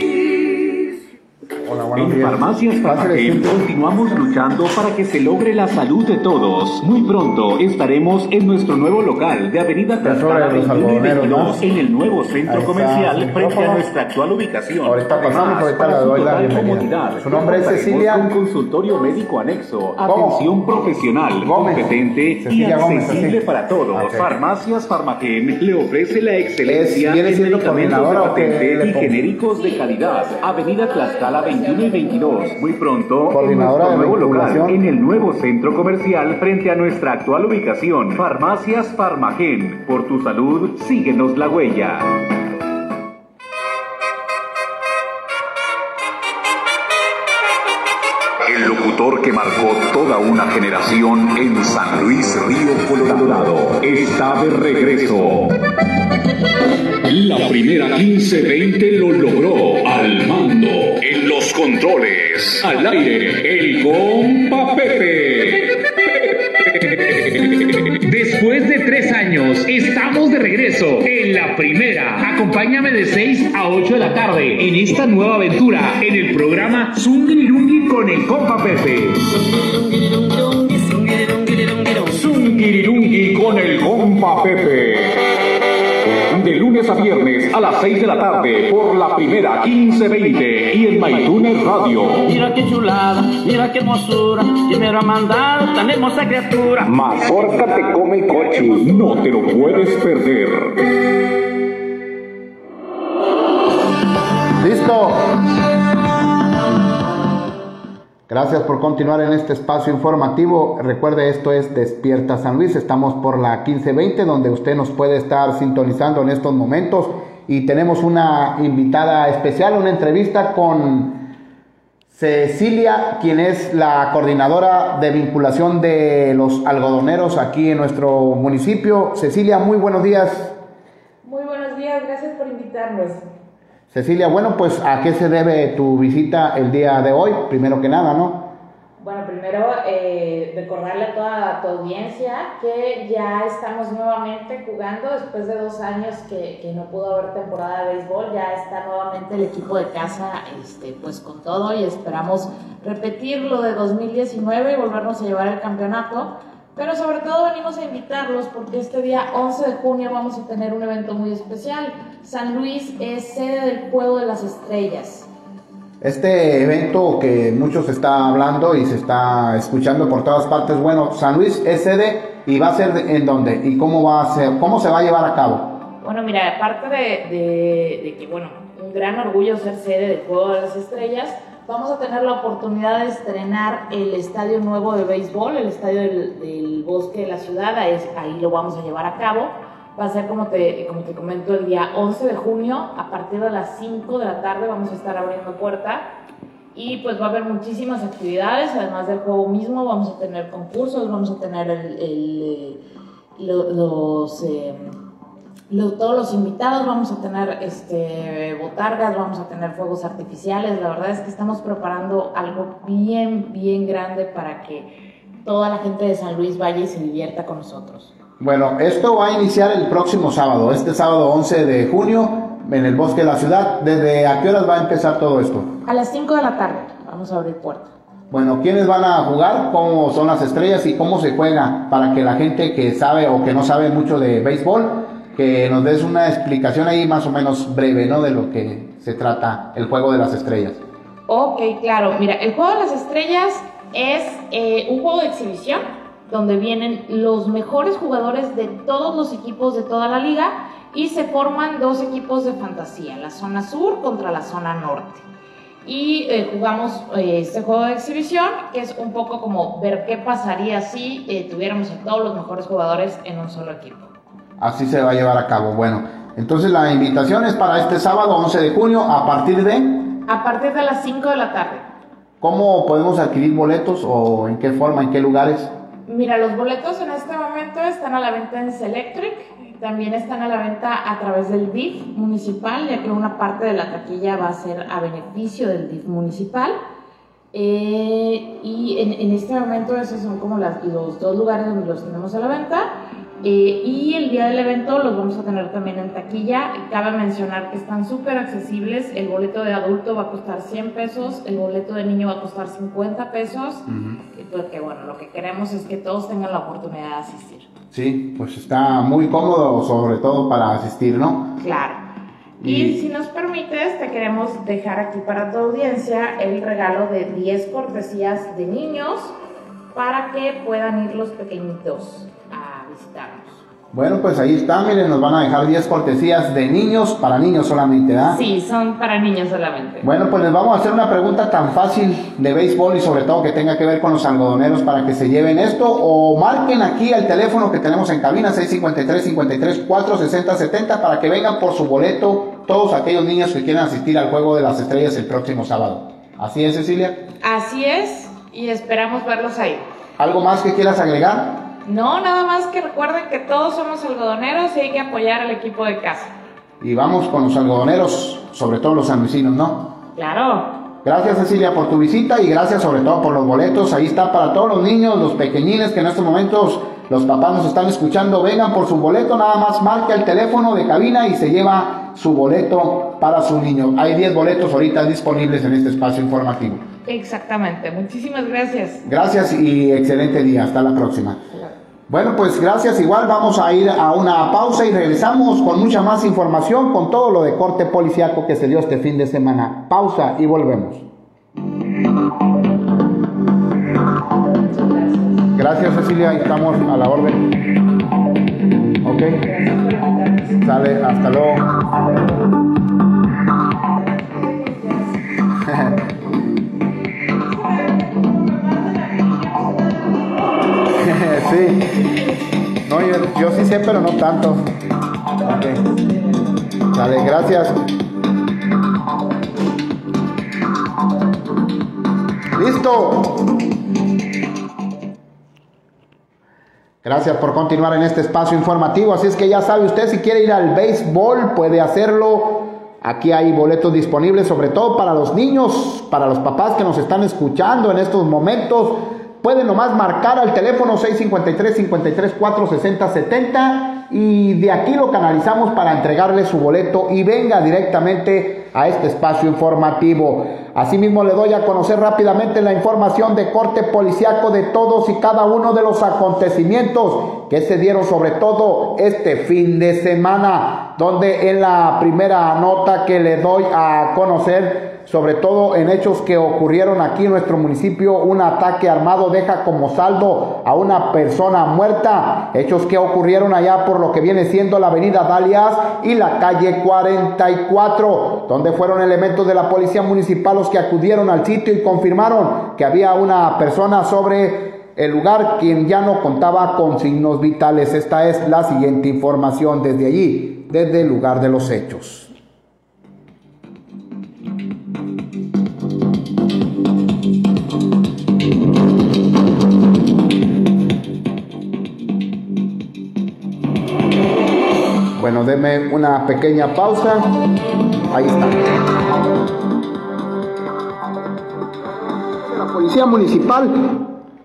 En Farmacias Farmagem continuamos luchando para que se logre la salud de todos. Muy pronto estaremos en nuestro nuevo local de Avenida Tlaxcala 21 y 22 en el nuevo centro comercial frente a nuestra actual ubicación. Ahorita pasamos, ahorita le doy la bienvenida. Su nombre es Cecilia. Un consultorio médico anexo, atención profesional, competente y accesible para todos. Farmacias Farmagem le ofrece la excelencia en medicamentos de patente y genéricos de calidad. Avenida Tlaxcala 21 y 22. Muy pronto, en Coordinadora nuestro de nuevo local, en el nuevo centro comercial frente a nuestra actual ubicación, Farmacias Farmagen. Por tu salud, síguenos la huella. Locutor que marcó toda una generación en San Luis Río Colorado está de regreso. La primera 1520 lo logró al mando. En los controles, al aire, el compa Pepe. Después de tres años, estamos de regreso en la primera. Acompáñame de 6 a 8 de la tarde en esta nueva aventura en el programa Zungirirungi con el compa Pepe. Zungirirungi con el compa Pepe. Lunes a viernes a las 6 de la tarde por la primera 1520 y en MyTuner Radio. Mira qué chulada, mira qué hermosura, y me lo ha mandado tan hermosa criatura. Mazorca te come el coche. No te lo puedes perder. Listo. Gracias por continuar en este espacio informativo. Recuerde, esto es Despierta San Luis. Estamos por la 1520, donde usted nos puede estar sintonizando en estos momentos. Y tenemos una invitada especial, una entrevista con Cecilia, quien es la coordinadora de vinculación de los algodoneros aquí en nuestro municipio. Cecilia, muy buenos días. Muy buenos días, gracias por invitarnos. Cecilia, bueno, pues ¿a qué se debe tu visita el día de hoy? Primero que nada, ¿no? Bueno, primero eh, recordarle a toda tu audiencia que ya estamos nuevamente jugando después de dos años que, que no pudo haber temporada de béisbol. Ya está nuevamente el equipo de casa este, pues con todo y esperamos repetir lo de 2019 y volvernos a llevar el campeonato. Pero sobre todo venimos a invitarlos porque este día 11 de junio vamos a tener un evento muy especial. San Luis es sede del Juego de las Estrellas. Este evento que muchos está hablando y se está escuchando por todas partes, bueno, San Luis es sede y va a ser de- en dónde y cómo va a ser, cómo se va a llevar a cabo. Bueno, mira, aparte de, de- de que, bueno, un gran orgullo ser sede del Juego de las Estrellas, vamos a tener la oportunidad de estrenar el estadio nuevo de béisbol, el estadio del, bosque de la ciudad, ahí, lo vamos a llevar a cabo. Va a ser, como te, como te comento, el día 11 de junio, a partir de las 5 de la tarde vamos a estar abriendo puerta. Y pues va a haber muchísimas actividades, además del juego mismo, vamos a tener concursos, vamos a tener el, eh, lo- los... eh, lo- todos los invitados, vamos a tener este, botargas, vamos a tener fuegos artificiales. La verdad es que estamos preparando algo bien, bien grande para que toda la gente de San Luis vaya y se divierta con nosotros. Bueno, esto va a iniciar el próximo sábado, este sábado 11 de junio, en el bosque de la ciudad. ¿Desde a qué horas va a empezar todo esto? A las 5 de la tarde vamos a abrir puerta. Bueno, ¿quiénes van a jugar? ¿Cómo son las estrellas y cómo se juega? Para que la gente que sabe o que no sabe mucho de béisbol, que nos des una explicación ahí más o menos breve, ¿no? De lo que se trata el juego de las estrellas. Ok, claro. Mira, el juego de las estrellas es eh, un juego de exhibición donde vienen los mejores jugadores de todos los equipos de toda la liga y se forman dos equipos de fantasía, la zona sur contra la zona norte. Y eh, jugamos eh, este juego de exhibición, que es un poco como ver qué pasaría si eh, tuviéramos a todos los mejores jugadores en un solo equipo. Así se va a llevar a cabo. Bueno, entonces la invitación es para este sábado 11 de junio a partir de... A partir de las 5 de la tarde. ¿Cómo podemos adquirir boletos o en qué forma, en qué lugares? Mira, los boletos en este momento están a la venta en Selectric, también están a la venta a través del DIF municipal, ya que una parte de la taquilla va a ser a beneficio del DIF municipal. Eh, y en, en este momento esos son como las- los dos lugares donde los tenemos a la venta. Eh, y el día del evento los vamos a tener también en taquilla. Cabe mencionar que están súper accesibles. El boleto de adulto va a costar 100 pesos, el boleto de niño va a costar 50 pesos. Y Porque bueno, lo que queremos es que todos tengan la oportunidad de asistir. Sí, pues está muy cómodo, sobre todo para asistir, ¿no? Claro. Y si nos permites, te queremos dejar aquí para tu audiencia el regalo de 10 cortesías de niños para que puedan ir los pequeñitos. Bueno, pues ahí está, miren, nos van a dejar 10 cortesías de niños, para niños solamente, ¿verdad? Sí, son para niños solamente. Bueno, pues les vamos a hacer una pregunta tan fácil de béisbol y sobre todo que tenga que ver con los algodoneros para que se lleven esto o marquen aquí el teléfono que tenemos en cabina 653 53 460 70 para que vengan por su boleto todos aquellos niños que quieran asistir al Juego de las Estrellas el próximo sábado. ¿Así es, Cecilia? Así es, y esperamos verlos ahí. ¿Algo más que quieras agregar? No, nada más que recuerden que todos somos algodoneros y hay que apoyar al equipo de casa. Y vamos con los algodoneros, sobre todo los sanluisinos, ¿no? Claro. Gracias Cecilia por tu visita y gracias sobre todo por los boletos. Ahí está para todos los niños, los pequeñines que en estos momentos los papás nos están escuchando. Vengan por su boleto, nada más marca el teléfono de cabina y se lleva su boleto para su niño. Hay 10 boletos ahorita disponibles en este espacio informativo. Exactamente. Muchísimas gracias. Gracias y excelente día. Hasta la próxima. Bueno, pues gracias. Igual vamos a ir a una pausa y regresamos con mucha más información con todo lo de corte policiaco que se dio este fin de semana. Pausa y volvemos. Gracias Cecilia, estamos a la orden. Ok. Sale, hasta luego. sí. No, yo, yo, sí sé, pero no tanto. Dale, gracias. Listo. Gracias por continuar en este espacio informativo. Así es que ya sabe usted, si quiere ir al béisbol, puede hacerlo. Aquí hay boletos disponibles, sobre todo para los niños, para los papás que nos están escuchando en estos momentos. Pueden nomás marcar al teléfono 653 53 460 70 y de aquí lo canalizamos para entregarle su boleto y venga directamente a este espacio informativo. Asimismo le doy a conocer rápidamente la información de corte policiaco de todos y cada uno de los acontecimientos que se dieron sobre todo este fin de semana, donde en la primera nota que le doy a conocer sobre todo en hechos que ocurrieron aquí en nuestro municipio, un ataque armado deja como saldo a una persona muerta, hechos que ocurrieron allá por lo que viene siendo la avenida Dalias y la calle 44, donde fueron elementos de la policía municipal los que acudieron al sitio y confirmaron que había una persona sobre el lugar quien ya no contaba con signos vitales. Esta es la siguiente información desde allí, desde el lugar de los hechos. Bueno, deme una pequeña pausa. Ahí está. La Policía Municipal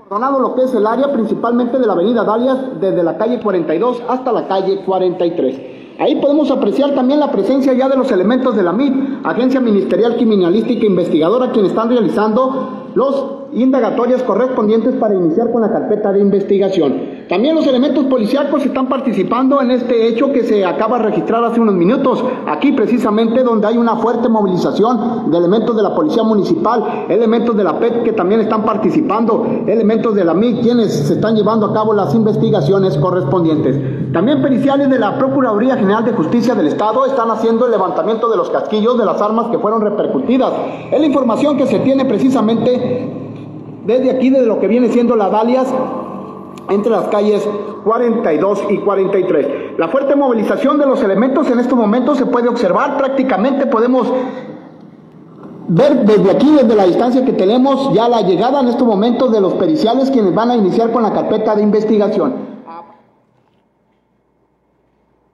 ordenado lo que es el área principalmente de la avenida Dalias desde la calle 42 hasta la calle 43. Ahí podemos apreciar también la presencia ya de los elementos de la MIT, Agencia Ministerial Criminalística Investigadora, quienes están realizando los indagatorias correspondientes para iniciar con la carpeta de investigación. También los elementos policíacos están participando en este hecho que se acaba de registrar hace unos minutos, aquí precisamente donde hay una fuerte movilización de elementos de la Policía Municipal, elementos de la PET que también están participando, elementos de la MIG quienes se están llevando a cabo las investigaciones correspondientes. También periciales de la Procuraduría General de Justicia del Estado están haciendo el levantamiento de los casquillos de las armas que fueron repercutidas. Es la información que se tiene precisamente desde aquí, desde lo que viene siendo la Dalias, entre las calles 42 y 43. La fuerte movilización de los elementos en estos momentos se puede observar, prácticamente podemos ver desde aquí, desde la distancia que tenemos, ya la llegada en estos momentos de los periciales quienes van a iniciar con la carpeta de investigación.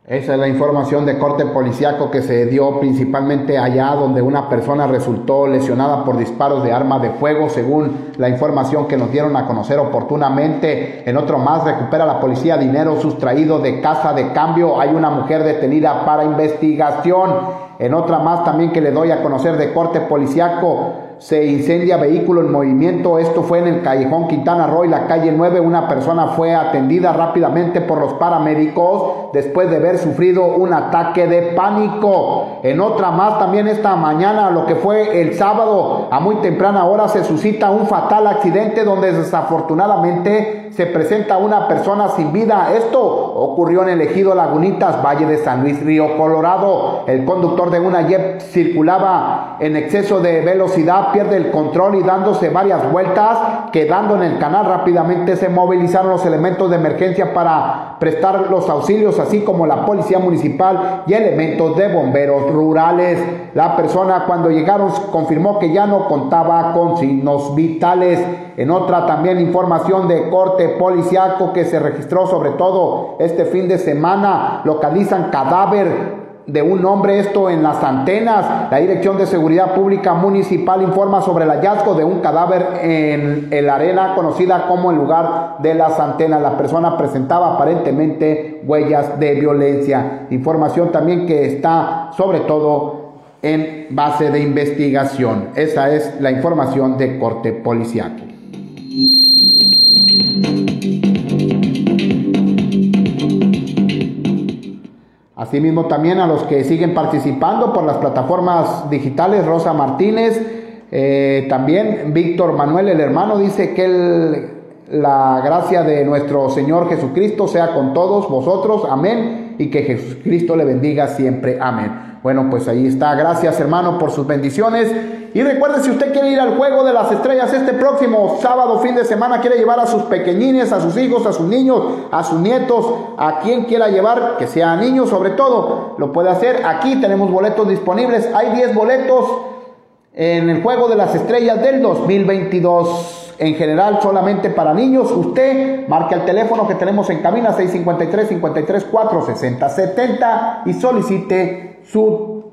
Esa es la información de corte policiaco que se dio principalmente allá donde una persona resultó lesionada por disparos de arma de fuego, según la información que nos dieron a conocer oportunamente. En otro más recupera la policía dinero sustraído de casa de cambio. Hay una mujer detenida para investigación. En otra más también que le doy a conocer de corte policiaco se incendia vehículo en movimiento. Esto fue en el callejón Quintana Roo y la calle 9. Una persona fue atendida rápidamente por los paramédicos después de haber sufrido un ataque de pánico. En otra más también esta mañana, lo que fue el sábado, a muy temprana hora se suscita un fatal accidente donde desafortunadamente se presenta una persona sin vida. Esto ocurrió en el ejido Lagunitas, Valle de San Luis, Río Colorado. El conductor de una Jeep circulaba en exceso de velocidad, pierde el control y dándose varias vueltas, quedando en el canal rápidamente se movilizaron los elementos de emergencia para prestar los auxilios, así como la policía municipal y elementos de bomberos rurales. La persona cuando llegaron confirmó que ya no contaba con signos vitales. En otra también información de corte policiaco que se registró sobre todo este fin de semana, localizan cadáver de un hombre, esto en las antenas. La Dirección de Seguridad Pública Municipal informa sobre el hallazgo de un cadáver en la arena conocida como el lugar de las antenas. La persona presentaba aparentemente huellas de violencia. Información también que está sobre todo en base de investigación. Esa es la información de corte policial. Asimismo también a los que siguen participando por las plataformas digitales, Rosa Martínez, eh, también Víctor Manuel el hermano dice que la gracia de nuestro Señor Jesucristo sea con todos vosotros, amén, y que Jesucristo le bendiga siempre, amén. Bueno, pues ahí está. Gracias, hermano, por sus bendiciones. Y recuerde, si usted quiere ir al juego de las estrellas este próximo sábado, fin de semana, quiere llevar a sus pequeñines, a sus hijos, a sus niños, a sus nietos, a quien quiera llevar, que sea niños sobre todo, lo puede hacer. Aquí tenemos boletos disponibles. Hay 10 boletos en el juego de las estrellas del 2022 en general solamente para niños. Usted marque el teléfono que tenemos en cabina 653 53 460 70 y solicite su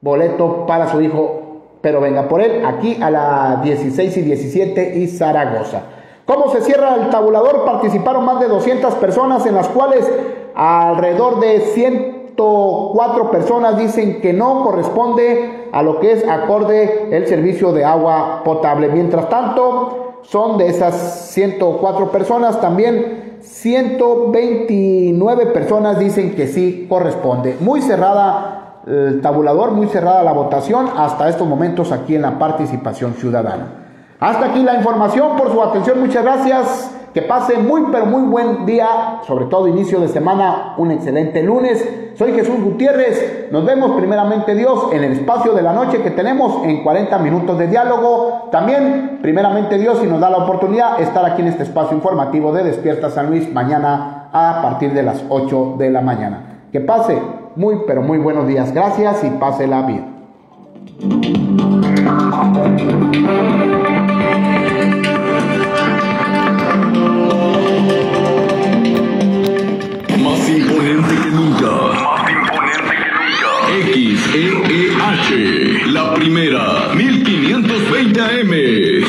boleto para su hijo, pero venga por él aquí a las 16 y 17 y Zaragoza. ¿Cómo se cierra el tabulador? Participaron más de 200 personas, en las cuales alrededor de 104 personas dicen que no corresponde a lo que es acorde el servicio de agua potable. Mientras tanto, son de esas 104 personas también 129 personas dicen que sí corresponde. Muy cerrada el tabulador, muy cerrada la votación hasta estos momentos aquí en la participación ciudadana. Hasta aquí la información, por su atención, muchas gracias. Que pase muy pero muy buen día, sobre todo inicio de semana, un excelente lunes. Soy Jesús Gutiérrez. Nos vemos primeramente Dios en el espacio de la noche que tenemos en 40 minutos de diálogo. También primeramente Dios si nos da la oportunidad estar aquí en este espacio informativo de Despierta San Luis mañana a partir de las 8 de la mañana. Que pase muy, pero muy buenos días. Gracias y pásela bien. Más imponente que nunca. Más imponente que nunca. XEEH, la primera, 1520 AM,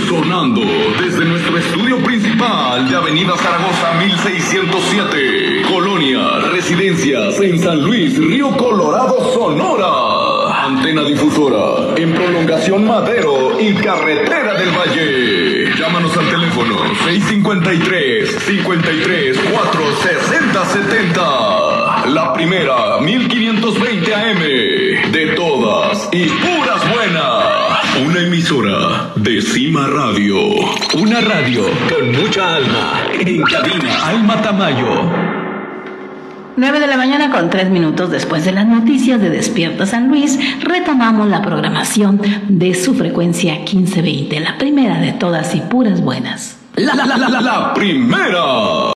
sonando desde nuestro estudio principal de Avenida Zaragoza 1607, Colonia, Residencias en San Luis, Río Colorado, Sonora. Antena difusora en prolongación Madero y Carretera del Valle. Llámanos al teléfono 653 53 460 70. La primera 1520 AM de todas y puras buenas. Una emisora de Cima Radio. Una radio con mucha alma. En cabina, Alma Tamayo. 9 de la mañana con 3 minutos después de las noticias de Despierta San Luis, retomamos la programación de su frecuencia 1520, la primera de todas y puras buenas. La, la, la, la, la primera.